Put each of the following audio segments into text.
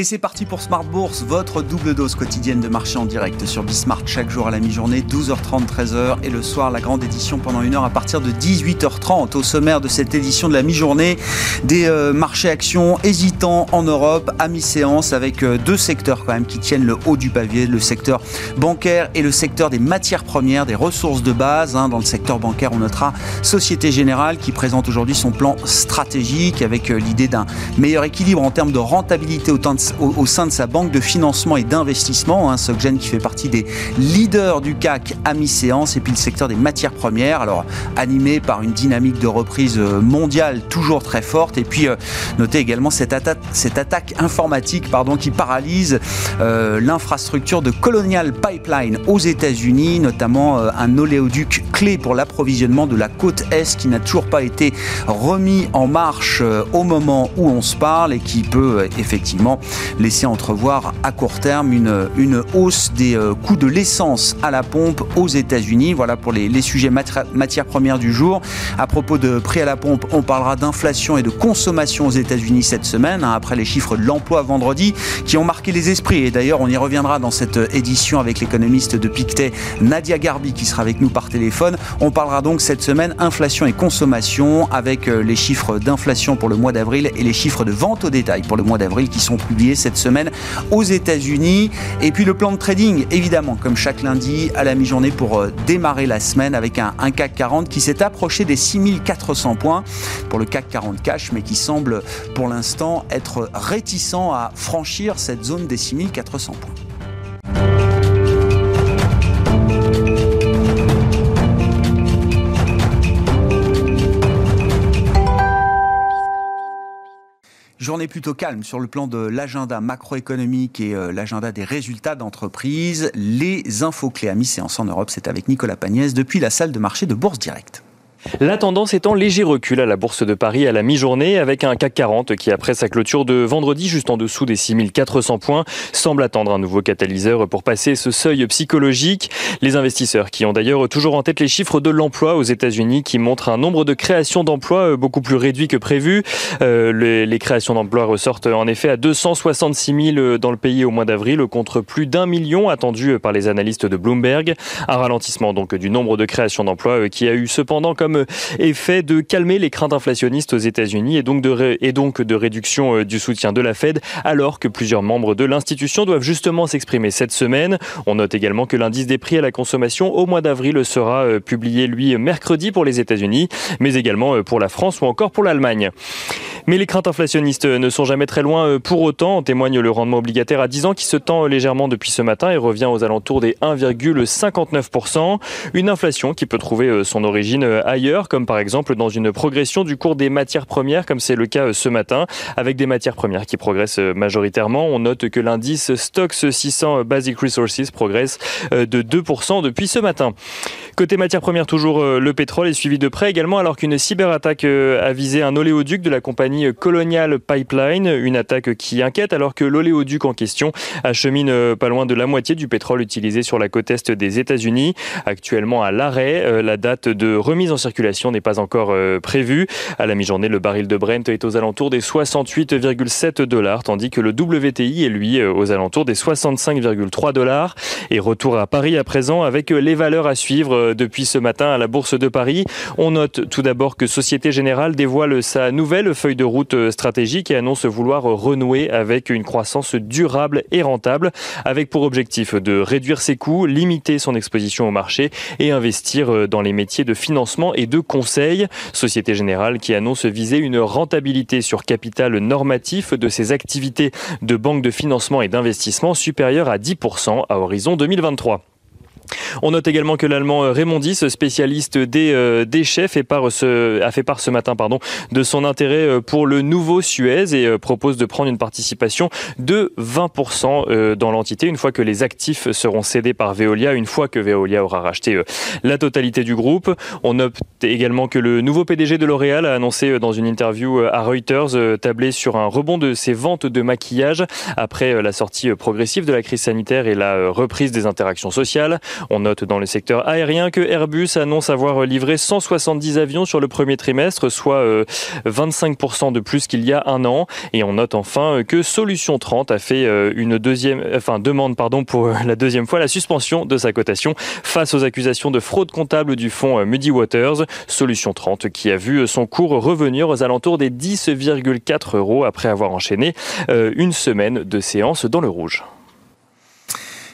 Et c'est parti pour Smart Bourse, votre double dose quotidienne de marché en direct sur Bismart chaque jour à la mi-journée, 12h30, 13h et le soir la grande édition pendant une heure à partir de 18h30. Au sommaire de cette édition de la mi-journée, des euh, marchés actions hésitants en Europe à mi-séance avec euh, deux secteurs quand même qui tiennent le haut du pavé, le secteur bancaire et le secteur des matières premières, des ressources de base. Hein. Dans le secteur bancaire, on notera Société Générale qui présente aujourd'hui son plan stratégique avec euh, l'idée d'un meilleur équilibre en termes de rentabilité autant de au, sein de sa banque de financement et d'investissement, hein, Soggen qui fait partie des leaders du CAC à mi-séance, et puis le secteur des matières premières, alors animé par une dynamique de reprise euh, mondiale toujours très forte, et puis euh, notez également cette, attaque, informatique pardon, qui paralyse euh, l'infrastructure de Colonial Pipeline aux États-Unis, notamment un oléoduc clé pour l'approvisionnement de la côte Est qui n'a toujours pas été remis en marche au moment où on se parle et qui peut effectivement laisser entrevoir à court terme une, une hausse des euh, coûts de l'essence à la pompe aux États-Unis. Voilà pour les, les sujets matières premières du jour. À propos de prix à la pompe, on parlera d'inflation et de consommation aux États-Unis cette semaine, hein, après les chiffres de l'emploi vendredi qui ont marqué les esprits. Et d'ailleurs, on y reviendra dans cette édition avec l'économiste de Pictet, Nadia Garbi, qui sera avec nous par téléphone. On parlera donc cette semaine inflation et consommation avec euh, les chiffres d'inflation pour le mois d'avril et les chiffres de vente au détail pour le mois d'avril qui sont publiés cette semaine aux États-Unis. Et puis le plan de trading, évidemment, comme chaque lundi à la mi-journée pour euh, démarrer la semaine avec un, un CAC 40 qui s'est approché des 6400 points pour le CAC 40 cash, mais qui semble pour l'instant être réticent à franchir cette zone des 6400 points. Journée plutôt calme sur le plan de l'agenda macroéconomique et euh, l'agenda des résultats d'entreprise. Les infos clés à mi-séance en Europe, c'est avec Nicolas Pagnès depuis la salle de marché de Bourse Directe. La tendance est en léger recul à la Bourse de Paris à la mi-journée avec un CAC 40 qui, après sa clôture de vendredi juste en dessous des 6400 points, semble attendre un nouveau catalyseur pour passer ce seuil psychologique. Les investisseurs qui ont d'ailleurs toujours en tête les chiffres de l'emploi aux États-Unis qui montrent un nombre de créations d'emplois euh, beaucoup plus réduit que prévu. Euh, les, créations d'emplois ressortent en effet à 266 000 dans le pays au mois d'avril contre plus d'un million attendu par les analystes de Bloomberg. Un ralentissement donc du nombre de créations d'emplois euh, qui a eu cependant comme effet de calmer les craintes inflationnistes aux États-Unis et donc de, et donc de réduction euh, du soutien de la Fed, alors que plusieurs membres de l'institution doivent justement s'exprimer cette semaine. On note également que l'indice des prix à la consommation au mois d'avril sera euh, publié, lui, mercredi pour les États-Unis, mais également euh, pour la France ou encore pour l'Allemagne. Mais les craintes inflationnistes ne sont jamais très loin pour autant, en témoigne le rendement obligataire à 10 ans qui se tend légèrement depuis ce matin et revient aux alentours des 1,59%. Une inflation qui peut trouver son origine ailleurs, comme par exemple dans une progression du cours des matières premières, comme c'est le cas ce matin, avec des matières premières qui progressent majoritairement. On note que l'indice Stocks 600 Basic Resources progresse de 2% depuis ce matin. Côté matières premières, toujours le pétrole est suivi de près également, alors qu'une cyberattaque a visé un oléoduc de la compagnie Colonial Pipeline, une attaque qui inquiète alors que l'oléoduc en question achemine euh, pas loin de la moitié du pétrole utilisé sur la côte est des États-Unis. Actuellement à l'arrêt, euh, la date de remise en circulation n'est pas encore euh, prévue. À la mi-journée, le baril de Brent est aux alentours des 68,7 dollars, tandis que le WTI est lui aux alentours des 65,3 dollars. Et retour à Paris à présent avec les valeurs à suivre depuis ce matin à la Bourse de Paris. On note tout d'abord que Société Générale dévoile sa nouvelle feuille de route euh, stratégique et annonce vouloir renouer avec une croissance durable et rentable, avec pour objectif de réduire ses coûts, limiter son exposition au marché et investir euh, dans les métiers de financement de conseil. Société Générale qui annonce viser une rentabilité sur capital normatif de ses activités de banque de financement et d'investissement supérieure à 10% à horizon 2023. On note également que l'allemand euh, Raymond spécialiste des euh, part ce, a fait part ce matin pardon, de son intérêt euh, pour le nouveau Suez et propose de prendre une participation de 20% dans l'entité une fois que les actifs seront cédés par Veolia, une fois que Veolia aura racheté la totalité du groupe. On note également que le nouveau PDG de L'Oréal a annoncé dans une interview à Reuters tabler sur un rebond de ses ventes de maquillage après la sortie progressive de la crise sanitaire et la reprise des interactions sociales. On note dans le secteur aérien que Airbus annonce avoir livré 170 avions sur le premier trimestre, soit 25% euh, de plus qu'il y a un an. Et on note enfin que Solution 30 a fait euh, une deuxième, enfin demande pardon pour la deuxième fois la suspension de sa cotation face aux accusations de fraude comptable du fonds Muddy Waters. Solution 30 qui a vu son cours revenir aux alentours des 10,4 euros après avoir enchaîné euh, une semaine de séance dans le rouge.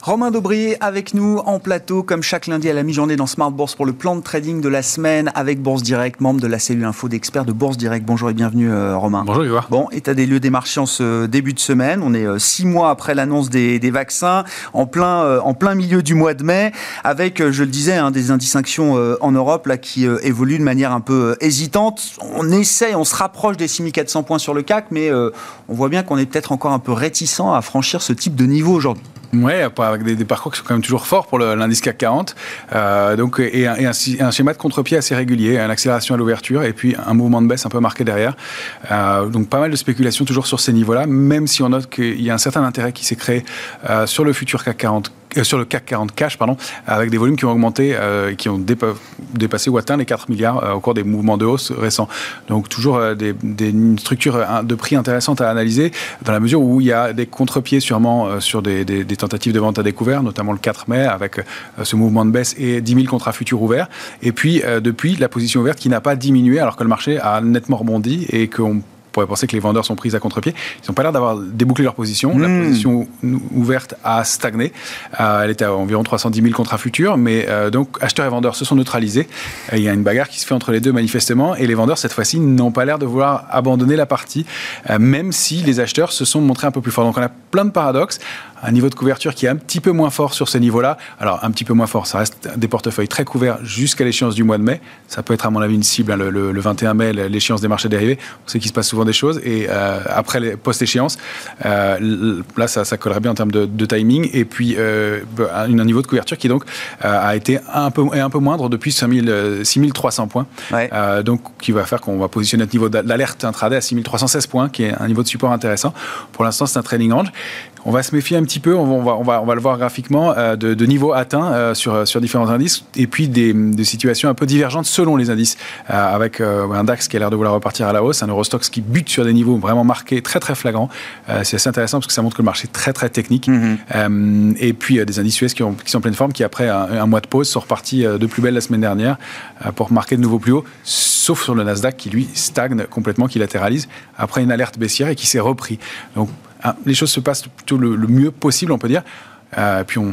Romain Daubrier avec nous en plateau, comme chaque lundi à la mi-journée dans Smart Bourse pour le plan de trading de la semaine avec Bourse Direct, membre de la cellule info d'experts de Bourse Direct. Bonjour et bienvenue euh, Romain. Bonjour Yves. Bon, état des lieux des marchés en ce début de semaine. On est euh, six mois après l'annonce des, vaccins, en plein, euh, en plein milieu du mois de mai, avec, je le disais, hein, des indistinctions en Europe là, qui évoluent de manière un peu hésitante. On essaie, on se rapproche des 6400 points sur le CAC, mais on voit bien qu'on est peut-être encore un peu réticent à franchir ce type de niveau aujourd'hui. Ouais, avec des, parcours qui sont quand même toujours forts pour l'indice CAC 40. Euh, donc, et, un, schéma de contre-pied assez régulier, une accélération à l'ouverture et puis un mouvement de baisse un peu marqué derrière. Euh, donc pas mal de spéculation toujours sur ces niveaux-là, même si on note qu'il y a un certain intérêt qui s'est créé euh, sur le futur CAC 40 euh, sur le CAC 40 cash, pardon, avec des volumes qui ont augmenté, euh, qui ont dépassé ou atteint les 4 milliards euh, au cours des mouvements de hausse récents. Donc toujours des, une structure de prix intéressante à analyser, dans la mesure où il y a des contre-pieds sûrement sur des, des, tentatives de vente à découvert, notamment le 4 mai, avec ce mouvement de baisse et 10 000 contrats futurs ouverts. Et puis depuis, la position ouverte qui n'a pas diminué alors que le marché a nettement rebondi et qu'on pourrait penser que les vendeurs sont pris à contre-pied. Ils n'ont pas l'air d'avoir débouclé leur position. La hmm. position ouverte a stagné. Euh, elle était à environ 310 000 contrats futurs, mais euh, donc acheteurs et vendeurs se sont neutralisés. il y a une bagarre qui se fait entre les deux manifestement, et les vendeurs cette fois-ci n'ont pas l'air de vouloir abandonner la partie, euh, même si les acheteurs se sont montrés un peu plus forts. Donc on a plein de paradoxes un niveau de couverture qui est un petit peu moins fort sur ce niveau-là. Alors, un petit peu moins fort, ça reste des portefeuilles très couverts jusqu'à l'échéance du mois de mai. Ça peut être, à mon avis, une cible, hein, le, 21 mai, l'échéance des marchés dérivés. On sait qu'il se passe souvent des choses. Et euh, après, les post-échéance, euh, là, ça, collerait bien en termes de, timing. Et puis, euh, un, niveau de couverture qui, donc, a été un peu, un peu moindre depuis 6300 points. donc, qui va faire qu'on va positionner notre niveau d'alerte intraday à 6316 points, qui est un niveau de support intéressant. Pour l'instant, c'est un trading range on va se méfier un petit peu, on va, on va, on va le voir graphiquement, euh, de, de niveaux atteints euh, sur, sur différents indices, et puis des, des, situations un peu divergentes selon les indices, euh, avec un DAX qui a l'air de vouloir repartir à la hausse, un Eurostox qui bute sur des niveaux vraiment marqués, très très flagrants. c'est assez intéressant parce que ça montre que le marché est très très technique. Mm-hmm. et puis des indices US qui, ont, qui, sont en pleine forme, qui après un, mois de pause sont repartis de plus belle la semaine dernière pour marquer de nouveaux plus hauts, sauf sur le Nasdaq qui lui stagne complètement, qui latéralise après une alerte baissière et qui s'est repris. Donc les choses se passent plutôt le, mieux possible, on peut dire. Euh, puis on,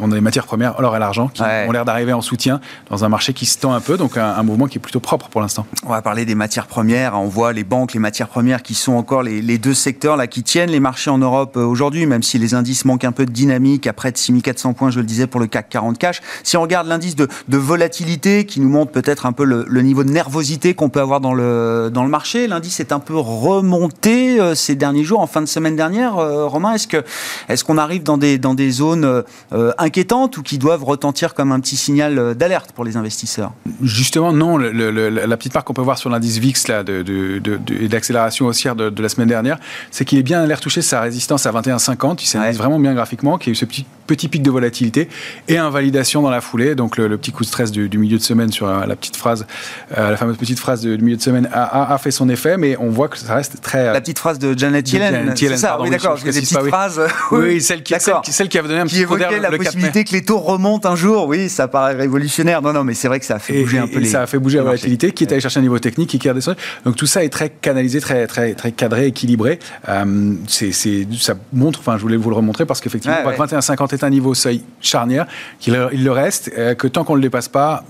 on, a les matières premières, l'or et l'argent, qui ont l'air d'arriver en soutien dans un marché qui se tend un peu, donc un, mouvement qui est plutôt propre pour l'instant. On va parler des matières premières. On voit les banques, les matières premières qui sont encore les, les deux secteurs là qui tiennent les marchés en Europe euh, aujourd'hui, même si les indices manquent un peu de dynamique, après de 6400 points, je le disais, pour le CAC 40 cash. Si on regarde l'indice de, de, volatilité qui nous montre peut-être un peu le, le, niveau de nervosité qu'on peut avoir dans le, dans le marché, l'indice est un peu remonté euh, ces derniers jours, en fin de semaine dernière. Romain, est-ce qu'on arrive dans des, dans des zones euh, inquiétantes ou qui doivent retentir comme un petit signal euh, d'alerte pour les investisseurs? Justement, non. la petite marque qu'on peut voir sur l'indice VIX là, de, de, d'accélération haussière de, la semaine dernière, c'est qu'il est bien l'air touché sa résistance à 21,50. Il s'est vraiment bien graphiquement, qu'il y a eu ce petit, petit pic de volatilité et invalidation dans la foulée. Donc le, petit coup de stress du, milieu de semaine sur la petite phrase, la fameuse petite phrase du milieu de semaine a, fait son effet, mais on voit que ça reste très. La petite phrase de Janet Yellen. C'est ça, oui, d'accord. Des petites phrases. Oui, celle, qui, celle, celle qui avait donné un qui évoquait la possibilité que les taux remontent un jour. Oui, ça paraît révolutionnaire. Non, non, mais c'est vrai que ça a fait bouger un peu les. Ça a fait bouger la volatilité, qui est allé chercher un niveau technique et qui a redescendu. Donc tout ça est très canalisé, très, très, très cadré, équilibré. Euh, c'est, ça montre, enfin, je voulais vous le remontrer parce qu'effectivement, ouais, 21,50 est un niveau seuil charnière, qu'il il le reste, euh, que tant qu'on ne le dépasse pas,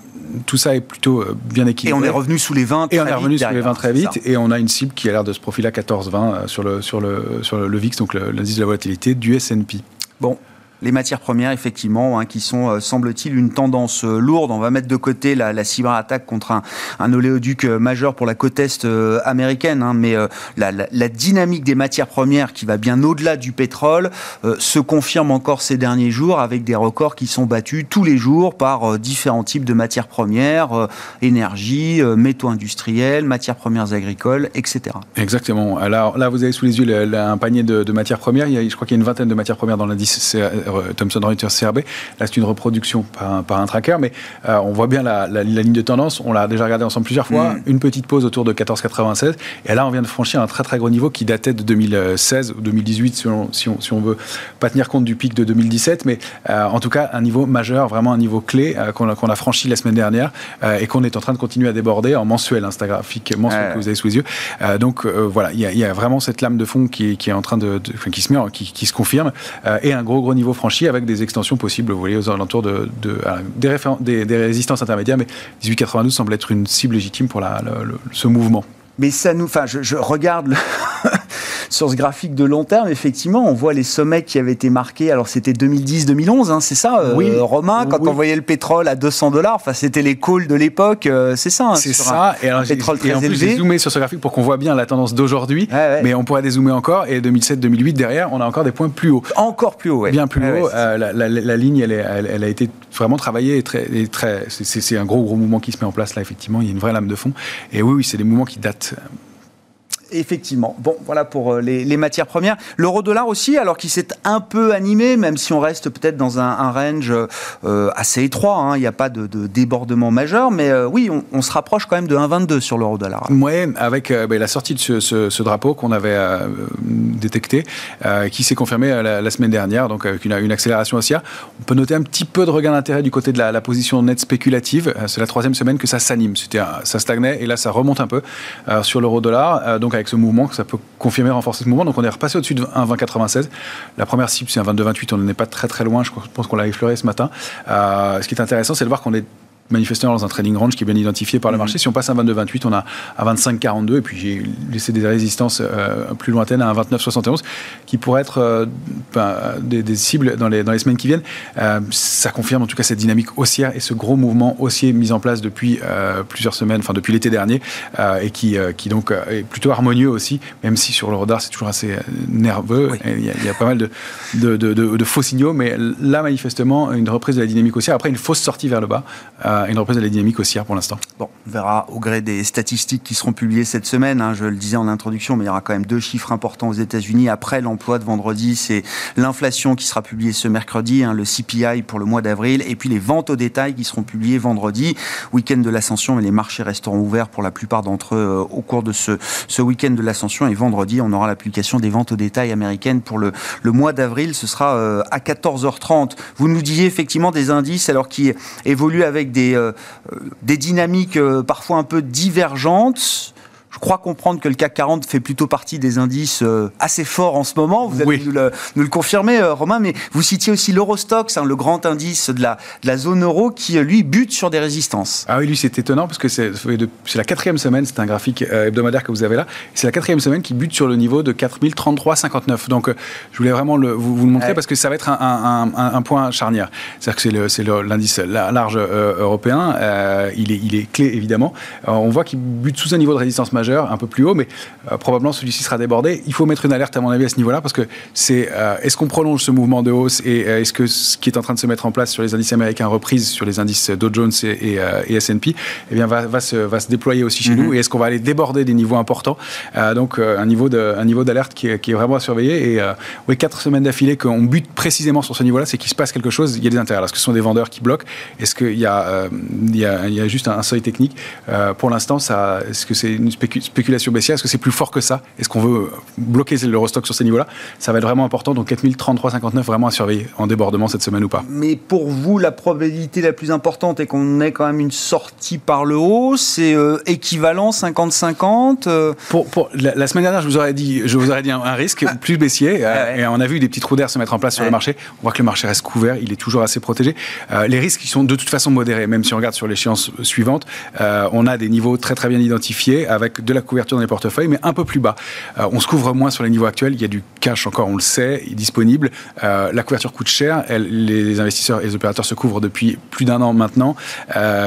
tout ça est plutôt euh, bien équilibré. Et on est revenu sous les 20 Et on est revenu sous les 20 très vite. Et on a une cible qui a l'air de se profiler à 14-20 sur le, sur le, sur le VIX, donc l'indice de la volatilité du S&P. Bon, Les matières premières, effectivement, hein, qui sont, euh, semble-t-il, une tendance euh, lourde. On va mettre de côté la, cyberattaque contre un, un, oléoduc euh, majeur pour la côte est américaine, hein, mais la, dynamique des matières premières, qui va bien au-delà du pétrole, se confirme encore ces derniers jours avec des records qui sont battus tous les jours par différents types de matières premières, énergie, métaux industriels, matières premières agricoles, etc. Exactement. Alors là, vous avez sous les yeux un panier de, matières premières. Je crois qu'il y a une vingtaine de matières premières dans l'indice Thomson Reuters CRB. Là, c'est une reproduction par un, tracker, mais euh, on voit bien la, ligne de tendance. On l'a déjà regardé ensemble plusieurs fois. Mm. Une petite pause autour de 14,96. Et là, on vient de franchir un très très gros niveau qui datait de 2016 ou 2018, si on, si on, si on veut pas tenir compte du pic de 2017. Mais euh, en tout cas, un niveau majeur, vraiment un niveau clé qu'on a, a, franchi la semaine dernière et qu'on est en train de continuer à déborder en mensuel, hein, graphique mensuel que vous avez sous les yeux. donc voilà, il y, a vraiment cette lame de fond qui, qui est en train de, qui se met, qui, qui se confirme et un gros gros niveau franchi avec des extensions possibles, vous voyez, aux alentours de, des, des, résistances intermédiaires, mais 1892 semble être une cible légitime pour ce mouvement. Mais ça nous, enfin, je, regarde sur ce graphique de long terme, effectivement, on voit les sommets qui avaient été marqués. Alors, c'était 2010-2011, hein, c'est ça, euh, oui. Romain, quand on voyait le pétrole à 200 dollars. Enfin, c'était les calls de l'époque, euh, c'est ça. Hein, c'est ça. et alors, pétrole très et en plus, j'ai zoomé sur ce graphique pour qu'on voit bien la tendance d'aujourd'hui. Mais on pourrait dézoomer encore. Et 2007-2008, derrière, on a encore des points plus hauts. Encore plus haut, Bien plus haut. Euh, la, la, la, ligne, elle, est, elle, elle, a été vraiment travaillée. Et très, et très, c'est un gros, gros mouvement qui se met en place là, effectivement. Il y a une vraie lame de fond. Et oui, oui, c'est des mouvements qui datent Effectivement. Bon, voilà pour euh, les, matières premières. L'euro-dollar aussi, alors qu'il s'est un peu animé, même si on reste peut-être dans un, range euh, assez étroit. Hein. Il n'y a pas de, débordement majeur, mais euh, oui, on, se rapproche quand même de 1,22 sur l'euro-dollar. Oui, avec bah, la sortie de ce, drapeau qu'on avait détecté, qui s'est confirmé la, semaine dernière, donc avec une, accélération haussière. On peut noter un petit peu de regain d'intérêt du côté de la, position nette spéculative. C'est la troisième semaine que ça s'anime. Ça stagnait et là, ça remonte un peu sur l'euro-dollar. donc avec ce mouvement, que ça peut confirmer, renforcer ce mouvement. Donc on est repassé au-dessus de 1,2096. La première cible, c'est un 22,28. On n'en est pas très très loin. Je pense qu'on l'a effleuré ce matin. Euh, ce qui est intéressant, c'est de voir qu'on est manifestement dans un trading range qui est bien identifié par le mhm. marché. Si on passe à 22,28, on a à 25,42 et puis j'ai laissé des résistances euh, plus lointaines à 29,71 qui pourraient être euh, ben, des, cibles dans les, dans les semaines qui viennent. Euh, ça confirme en tout cas cette dynamique haussière et ce gros mouvement haussier mis en place depuis plusieurs semaines, enfin depuis l'été dernier et qui, qui donc est plutôt harmonieux aussi, même si sur le radar c'est toujours assez nerveux. Il, y a, pas mal de, de, de, de, faux signaux, mais là manifestement une reprise de la dynamique haussière. Après une fausse sortie vers le bas une reprise de la dynamique haussière pour l'instant. Bon, on verra au gré des statistiques qui seront publiées cette semaine. Hein, je le disais en introduction, mais il y aura quand même deux chiffres importants aux États-Unis après l'emploi de vendredi. C'est l'inflation qui sera publiée ce mercredi, hein, le CPI pour le mois d'avril, et puis les ventes au détail qui seront publiées vendredi. Week-end de l'ascension, mais les marchés resteront ouverts pour la plupart d'entre eux euh, au cours de ce, ce week-end de l'ascension. Et vendredi, on aura l'application des ventes au détail américaines pour le, le mois d'avril. Ce sera euh, à 14h30. Vous nous disiez effectivement des indices alors qui évoluent avec des euh, des dynamiques euh, parfois un peu divergentes je crois comprendre que le CAC 40 fait plutôt partie des indices euh, assez forts en ce moment. Vous allez nous, le, nous, le, confirmer, euh, Romain, mais vous citiez aussi l'Eurostox, hein, le grand indice de la, de la zone euro, qui euh, lui bute sur des résistances. Ah oui, lui c'est étonnant parce que c'est la quatrième semaine, c'est un graphique hebdomadaire que vous avez là, c'est la quatrième semaine qui bute sur le niveau de 4033,59. Donc je voulais vraiment le, vous, vous, le montrer parce que ça va être un, un, un, point charnière. C'est-à-dire que c'est l'indice large européen, il, est, il est clé évidemment. on voit qu'il bute sous un niveau de résistance majeur un peu plus haut, mais euh, probablement celui-ci sera débordé. Il faut mettre une alerte, à mon avis, à ce niveau-là, parce que c'est euh, est-ce qu'on prolonge ce mouvement de hausse et euh, est-ce que ce qui est en train de se mettre en place sur les indices américains, reprise sur les indices Dow Jones et, et, S&P, eh bien, va, va, se, va se déployer aussi chez mhm. nous et est-ce qu'on va aller déborder des niveaux importants? Donc, un niveau de, un niveau d'alerte qui, est, qui est vraiment à surveiller. Et oui, quatre semaines d'affilée qu'on bute précisément sur ce niveau-là, c'est qu'il se passe quelque chose. Il y a des intérêts. Est-ce que ce sont des vendeurs qui bloquent? Est-ce qu'il y, y, a, y a juste un, seuil technique? Pour l'instant, ça, est-ce que c'est une spéculation baissière Est-ce que c'est plus fort que ça? Est-ce qu'on veut bloquer l'Eurostock sur ces niveaux-là Ça va être vraiment important. Donc 4033,59 vraiment à surveiller en débordement cette semaine ou pas. Mais pour vous, la probabilité la plus importante est qu'on ait quand même une sortie par le haut. C'est euh, équivalent 50-50 euh pour, pour la, semaine dernière, je vous aurais dit, je vous aurais dit un, risque ah. plus baissier. Euh, ah et on a vu des petits trous d'air se mettre en place sur le marché. On voit que le marché reste couvert. Il est toujours assez protégé. les risques, ils sont de toute façon modérés. Même si on regarde sur l'échéance suivante, on a des niveaux très très bien identifiés avec de la couverture dans les portefeuilles, mais un peu plus bas. on se couvre moins sur les niveaux actuels. Il y a du cash encore, on le sait, disponible. la couverture coûte cher. les investisseurs et les opérateurs se couvrent depuis plus d'un an maintenant.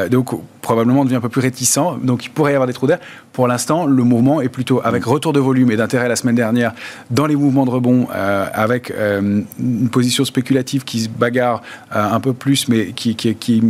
donc probablement on devient un peu plus réticent. Donc il pourrait y avoir des trous d'air. Pour l'instant, le mouvement est plutôt avec retour de volume et d'intérêt la semaine dernière dans les mouvements de rebond, avec une position spéculative qui se bagarre un peu plus, mais qui, qui, qui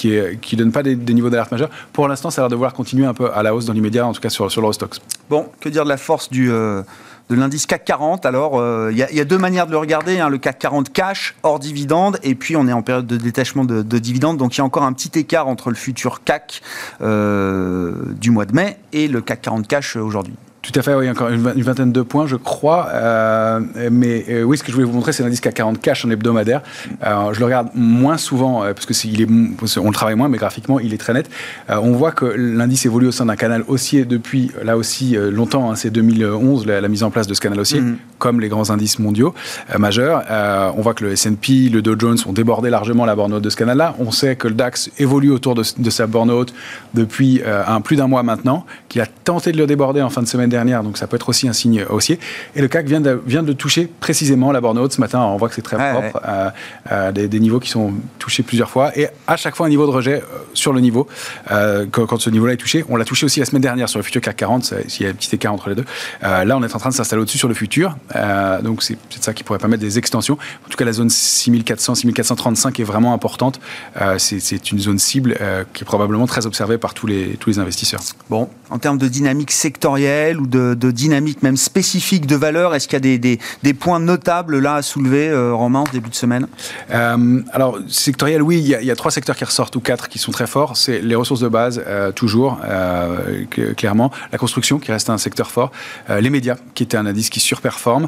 qui ne donne pas des, niveaux d'alerte majeurs. Pour l'instant, ça a l'air de vouloir continuer un peu à la hausse dans l'immédiat, en tout cas sur, sur l'Eurostox. Bon, que dire de la force du, euh, de l'indice CAC 40 Alors, euh, il y, a deux manières de le regarder. Hein. le CAC 40 cash, hors dividende, et puis on est en période de détachement de, de dividendes. Donc, il y a encore un petit écart entre le futur CAC euh, du mois de mai et le CAC 40 cash aujourd'hui. Tout à fait, oui, encore une, vingtaine de points, je crois. Euh, mais euh, oui, ce que je voulais vous montrer, c'est l'indice CAC 40 cash en hebdomadaire. je le regarde moins souvent, euh, parce que il est, on le travaille moins, mais graphiquement, il est très net. on voit que l'indice évolue au sein d'un canal haussier depuis, là aussi, longtemps. Hein, c'est 2011, la, mise en place de ce canal haussier, mhm. Comme les grands indices mondiaux majeurs. on voit que le S&P, le Dow Jones ont débordé largement la borne haute de ce canal-là. On sait que le DAX évolue autour de, de sa borne haute depuis un, plus d'un mois maintenant, qu'il a tenté de le déborder en fin de semaine dernière, donc ça peut être aussi un signe haussier. Et le CAC vient de, vient de toucher précisément la borne haute ce matin. On voit que c'est très propre, euh, euh, des, niveaux qui sont touchés plusieurs fois, et à chaque fois un niveau de rejet euh, sur le niveau. Quand, ce niveau-là est touché, on l'a touché aussi la semaine dernière sur le futur CAC 40, s'il y a un petit écart entre les deux. là, on est en train de s'installer au-dessus sur le futur, donc c'est peut-être ça qui pourrait permettre des extensions. En tout cas, la zone 6400, 6435 est vraiment importante. c'est une zone cible qui est probablement très observée par tous les, tous les investisseurs. Bon, en termes de dynamique sectorielle, ou de, dynamique même spécifique de valeur Est-ce qu'il y a des, des, points notables là à soulever, euh, Romain, début de semaine? Euh, Alors, sectoriel, oui, il y, a, trois secteurs qui ressortent, ou quatre qui sont très forts. C'est les ressources de base, euh, toujours, clairement. La construction, qui reste un secteur fort. les médias, qui était un indice qui surperforme.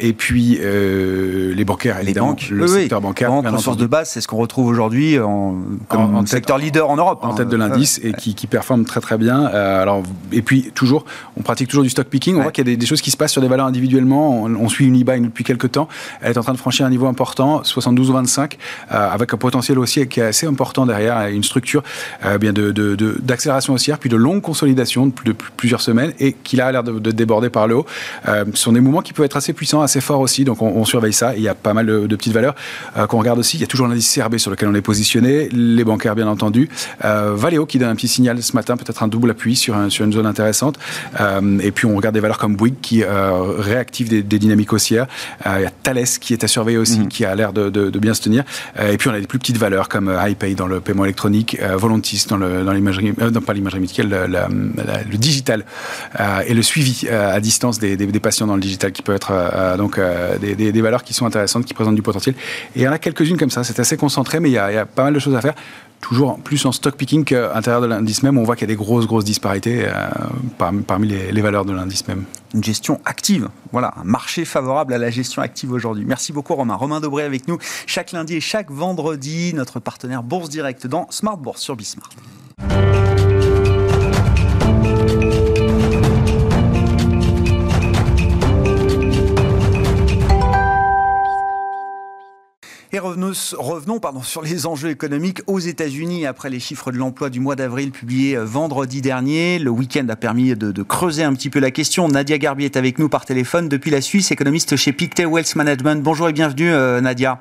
Et puis, les bancaires, les banques. Le secteur bancaire. Les ressources de base, c'est ce qu'on retrouve aujourd'hui en, comme en, secteur leader en Europe. En hein. tête de l'indice, et qui, qui, performe très très bien. alors, et puis, toujours, on pratique toujours du stock picking. On voit qu'il y a des, choses qui se passent sur des valeurs individuellement. On, suit une e depuis quelques temps. Elle est en train de franchir un niveau important, 72 ou 25, euh, avec un potentiel aussi qui est assez important derrière, une structure euh, bien de, d'accélération haussière, puis de longue consolidation de, de plusieurs semaines et qui a l'air de, déborder par le haut. Euh, ce sont des mouvements qui peuvent être assez puissants, assez forts aussi. Donc on, surveille ça. il y a pas mal de, petites valeurs qu'on regarde aussi. Il y a toujours l'indice CRB sur lequel on est positionné, les bancaires bien entendu. Valeo qui donne un petit signal ce matin, peut-être un double appui sur, sur une zone intéressante. et puis on regarde des valeurs comme Bouygues qui euh, réactivent des, dynamiques haussières. Euh, il y a Thales qui est à surveiller aussi, mhm. qui a l'air de, bien se tenir. Euh, et puis on a des plus petites valeurs comme iPay dans le paiement électronique, Volantis dans l'imagerie, dans, pas l'imagerie médicale, le, digital et le suivi à distance des, patients dans le digital qui peut être donc des, valeurs qui sont intéressantes, qui présentent du potentiel. Et il y en a quelques-unes comme ça. C'est assez concentré, mais il y, a, pas mal de choses à faire toujours plus en stock picking qu'à de l'indice même. On voit qu'il y a des grosses, grosses disparités euh, parmi, les, valeurs de l'indice même. Une gestion active. Voilà, un marché favorable à la gestion active aujourd'hui. Merci beaucoup, Romain. Romain Dobré avec nous chaque lundi et chaque vendredi, notre partenaire Bourse Direct dans Smart Bourse sur Bismart. Revenons, revenons pardon, sur les enjeux économiques aux États-Unis après les chiffres de l'emploi du mois d'avril publiés euh, vendredi dernier. Le week-end a permis de, creuser un petit peu la question. Nadia Garbi est avec nous par téléphone depuis la Suisse, économiste chez Pictet Wealth Management. Bonjour et bienvenue euh, Nadia.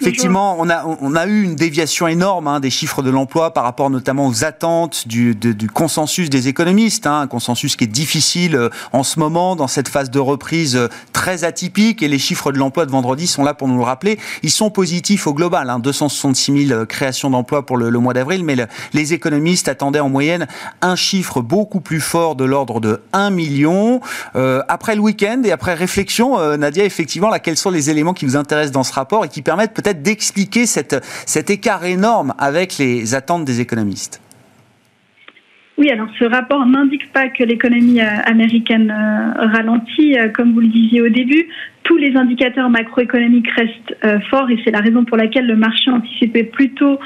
Effectivement, on a, on a eu une déviation énorme hein, des chiffres de l'emploi par rapport notamment aux attentes du, du consensus des économistes, hein, un consensus qui est difficile euh, en ce moment dans cette phase de reprise très atypique et les chiffres de l'emploi de vendredi sont là pour nous le rappeler. Ils sont positif au global, hein, 266 000 créations d'emplois pour le, mois d'avril, mais les économistes attendaient en moyenne un chiffre beaucoup plus fort de l'ordre de 1 million. Euh, après le week-end et après réflexion, euh, Nadia, effectivement, là, quels sont les éléments qui vous intéressent dans ce rapport et qui permettent peut-être d'expliquer cet écart énorme avec les attentes des économistes? Oui, alors ce rapport n'indique pas que l'économie euh, américaine ralentit, comme vous le disiez au début tous les indicateurs macroéconomiques restent euh, forts et c'est la raison pour laquelle le marché anticipait plutôt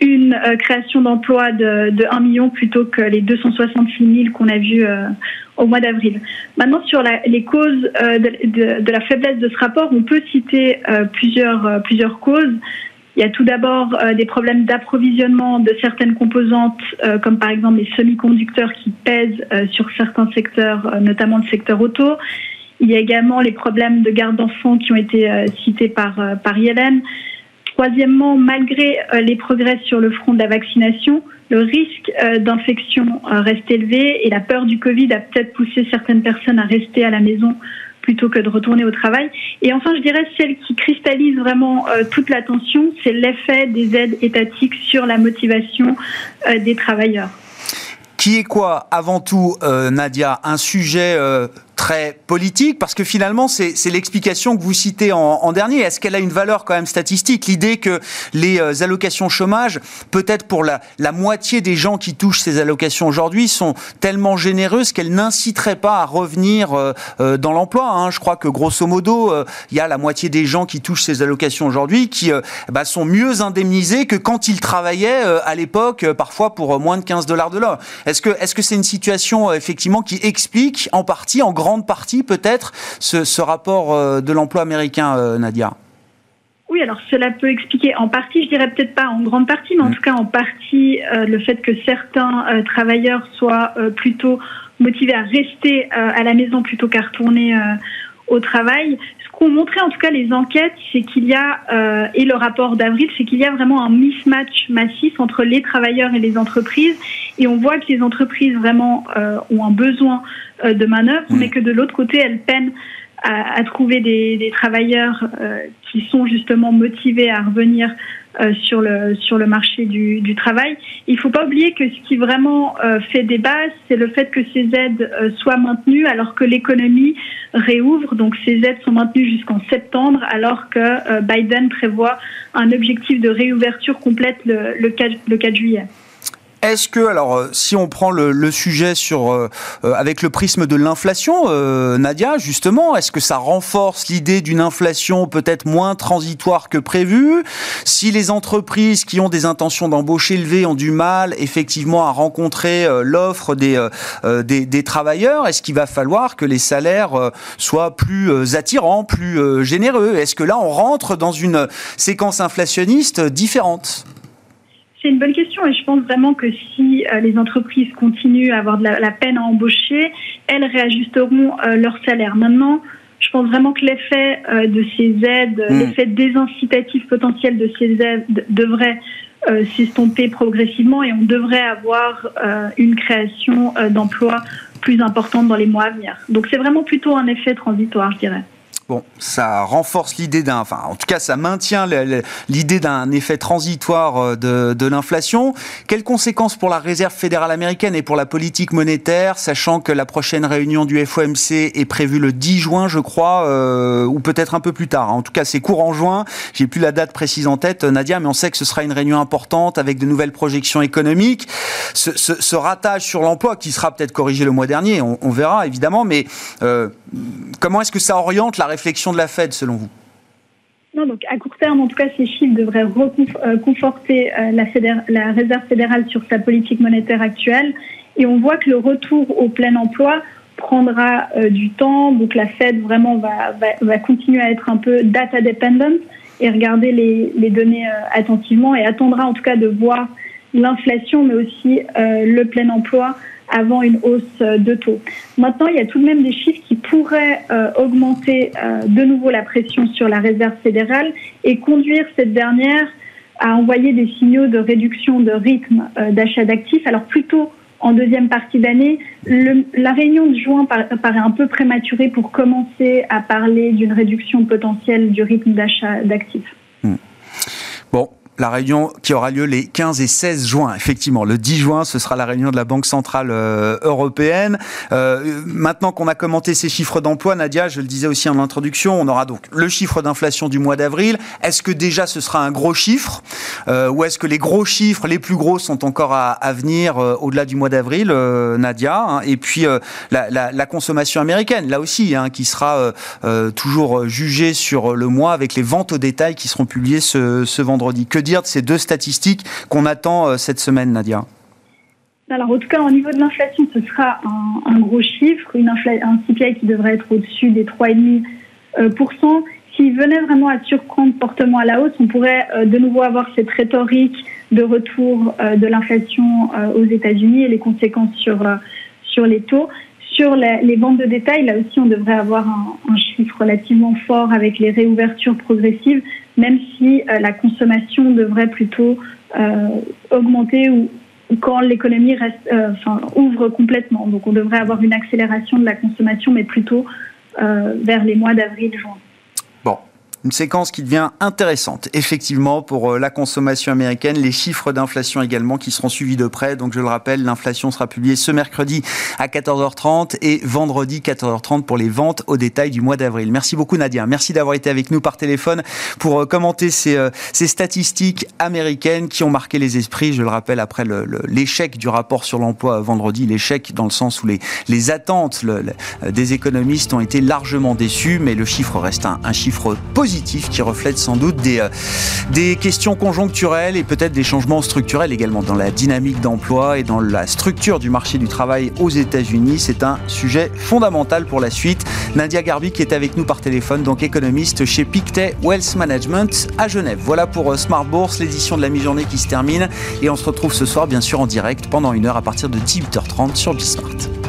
une euh, création d'emplois de, de, 1 million plutôt que les 266 000 qu'on a vus euh, au mois d'avril. Maintenant, sur les causes de, de, la faiblesse de ce rapport, on peut citer plusieurs, plusieurs causes. Il y a tout d'abord des problèmes d'approvisionnement de certaines composantes, comme par exemple les semi-conducteurs qui pèsent sur certains secteurs, notamment le secteur auto. Il y a également les problèmes de garde d'enfants qui ont été cités par, par. Troisièmement, malgré les progrès sur le front de la vaccination, le risque euh, d'infection euh, reste élevé et la peur du Covid a peut-être poussé certaines personnes à rester à la maison plutôt que de retourner au travail. Et enfin, je dirais celle qui cristallise vraiment euh, toute l'attention, c'est l'effet des aides étatiques sur la motivation des travailleurs. Qui est quoi avant tout, Nadia? Un sujet très politique Parce que finalement, c'est l'explication que vous citez en, dernier. Est-ce qu'elle a une valeur quand même statistique L'idée que les euh, allocations chômage, peut-être pour la, moitié des gens qui touchent ces allocations aujourd'hui, sont tellement généreuses qu'elles n'inciteraient pas à revenir euh, euh, dans l'emploi. Hein. Je crois que grosso modo, il y a la moitié des gens qui touchent ces allocations aujourd'hui qui bah, sont mieux indemnisés que quand ils travaillaient à l'époque, parfois pour moins de 15 dollars de l'heure. Est-ce que est-ce que c'est une situation effectivement qui explique en partie, en grande partie peut-être ce, rapport euh, de l'emploi américain, euh, Nadia? Oui, alors cela peut expliquer en partie, je dirais peut-être pas en grande partie, mais en mm. tout cas en partie euh, le fait que certains travailleurs soient plutôt motivés à rester à la maison plutôt qu'à retourner au travail. Qu'ont montré en tout cas les enquêtes, c'est qu'il y a, et le rapport d'avril, c'est qu'il y a vraiment un mismatch massif entre les travailleurs et les entreprises. Et on voit que les entreprises vraiment ont un besoin euh, de manœuvre, mais que de l'autre côté, elles peinent à, trouver des, travailleurs euh, qui sont justement motivés à revenir euh, sur le sur le marché du, travail. Il ne faut pas oublier que ce qui vraiment fait débat, c'est le fait que ces aides soient maintenues alors que l'économie réouvre. Donc ces aides sont maintenues jusqu'en septembre alors que Biden prévoit un objectif de réouverture complète le, le 4, le 4 juillet. Est-ce que, alors, euh, si on prend le, sujet sur, euh, euh, avec le prisme de l'inflation, Nadia, justement, est-ce que ça renforce l'idée d'une inflation peut-être moins transitoire que prévu? Si les entreprises qui ont des intentions d'embauche élevées ont du mal, effectivement, à rencontrer l'offre des, des, des, travailleurs, est-ce qu'il va falloir que les salaires soient plus attirants, plus généreux? Est-ce que là, on rentre dans une séquence inflationniste différente? C'est une bonne question et je pense vraiment que si euh, les entreprises continuent à avoir de la, peine à embaucher, elles réajusteront euh, leur salaire. Maintenant, je pense vraiment que l'effet euh, de ces aides, hmm. l'effet désincitatif potentiel de ces aides devrait s'estomper progressivement et on devrait avoir une création d'emplois plus importante dans les mois à venir. Donc c'est vraiment plutôt un effet transitoire, je dirais. Bon, ça renforce l'idée d'un, enfin, en tout cas, ça maintient l'idée d'un effet transitoire euh, de, l'inflation. Quelles conséquences pour la Réserve fédérale américaine et pour la politique monétaire, sachant que la prochaine réunion du FOMC est prévue le 10 juin, je crois, euh, ou peut-être un peu plus tard? En tout cas, c'est courant juin. J'ai plus la date précise en tête, Nadia, mais on sait que ce sera une réunion importante avec de nouvelles projections économiques. Ce, ratage sur l'emploi, qui sera peut-être corrigé le mois dernier, on, on verra évidemment, mais euh, comment est-ce que ça oriente la réflexion de la Fed selon vous? Non, donc à court terme, en tout cas, ces chiffres devraient euh, conforter euh, la, Réserve fédérale sur sa politique monétaire actuelle. Et on voit que le retour au plein emploi prendra euh, du temps. Donc la Fed vraiment va, va, continuer à être un peu data dependent et regarder les données attentivement et attendra en tout cas de voir l'inflation, mais aussi le plein emploi avant une hausse euh, de taux. Maintenant, il y a tout de même des chiffres qui pourraient euh, augmenter euh, de nouveau la pression sur la réserve fédérale et conduire cette dernière à envoyer des signaux de réduction de rythme d'achat d'actifs. Alors plutôt en deuxième partie d'année, la réunion de juin paraît un peu prématurée pour commencer à parler d'une réduction potentielle du rythme d'achat d'actifs. Hmm. Bon, la réunion qui aura lieu les 15 et 16 juin. Effectivement, le 10 juin, ce sera la réunion de la Banque Centrale euh, Européenne. Euh, maintenant qu'on a commenté ces chiffres d'emploi, Nadia, je le disais aussi en introduction, on aura donc le chiffre d'inflation du mois d'avril. Est-ce que déjà ce sera un gros chiffre euh, ou est-ce que les gros chiffres, les plus gros, sont encore à, venir au-delà du mois d'avril, Nadia hein? Et puis la, consommation américaine, là aussi, hein, qui sera toujours jugée sur le mois avec les ventes au détail qui seront publiées ce, ce vendredi. Que dire de ces deux statistiques qu'on attend euh, cette semaine, Nadia alors, en tout cas, au niveau de l'inflation, ce sera un, gros chiffre, une un CPI qui devrait être au-dessus des 3,5%. Euh, s'il venait vraiment à surprendre fortement à la hausse, on pourrait de nouveau avoir cette rhétorique de retour de l'inflation aux États-Unis et les conséquences sur, sur les taux. Sur les, ventes de détail, là aussi, on devrait avoir un, chiffre relativement fort avec les réouvertures progressives, même si euh, la consommation devrait plutôt euh, augmenter ou, quand l'économie euh, ouvre complètement. Donc, on devrait avoir une accélération de la consommation, mais plutôt vers les mois d'avril-juin. Une séquence qui devient intéressante, effectivement, pour euh, la consommation américaine. Les chiffres d'inflation également qui seront suivis de près. Donc, je le rappelle, l'inflation sera publiée ce mercredi à 14h30 et vendredi 14h30 pour les ventes au détail du mois d'avril. Merci beaucoup, Nadia. Merci d'avoir été avec nous par téléphone pour euh, commenter ces, euh, ces statistiques américaines qui ont marqué les esprits. Je le rappelle, après l'échec du rapport sur l'emploi vendredi, l'échec dans le sens où les, les attentes des économistes ont été largement déçues, mais le chiffre reste un, un chiffre positif qui reflète sans doute des, euh, des questions conjoncturelles et peut-être des changements structurels également dans la dynamique d'emploi et dans la structure du marché du travail aux États-Unis. C'est un sujet fondamental pour la suite. Nadia Garbi qui est avec nous par téléphone, donc économiste chez Pictet Wealth Management à Genève. Voilà pour euh, Smart Bourse, l'édition de la mi-journée qui se termine et on se retrouve ce soir bien sûr en direct pendant une heure à partir de 18h30 sur Bismart.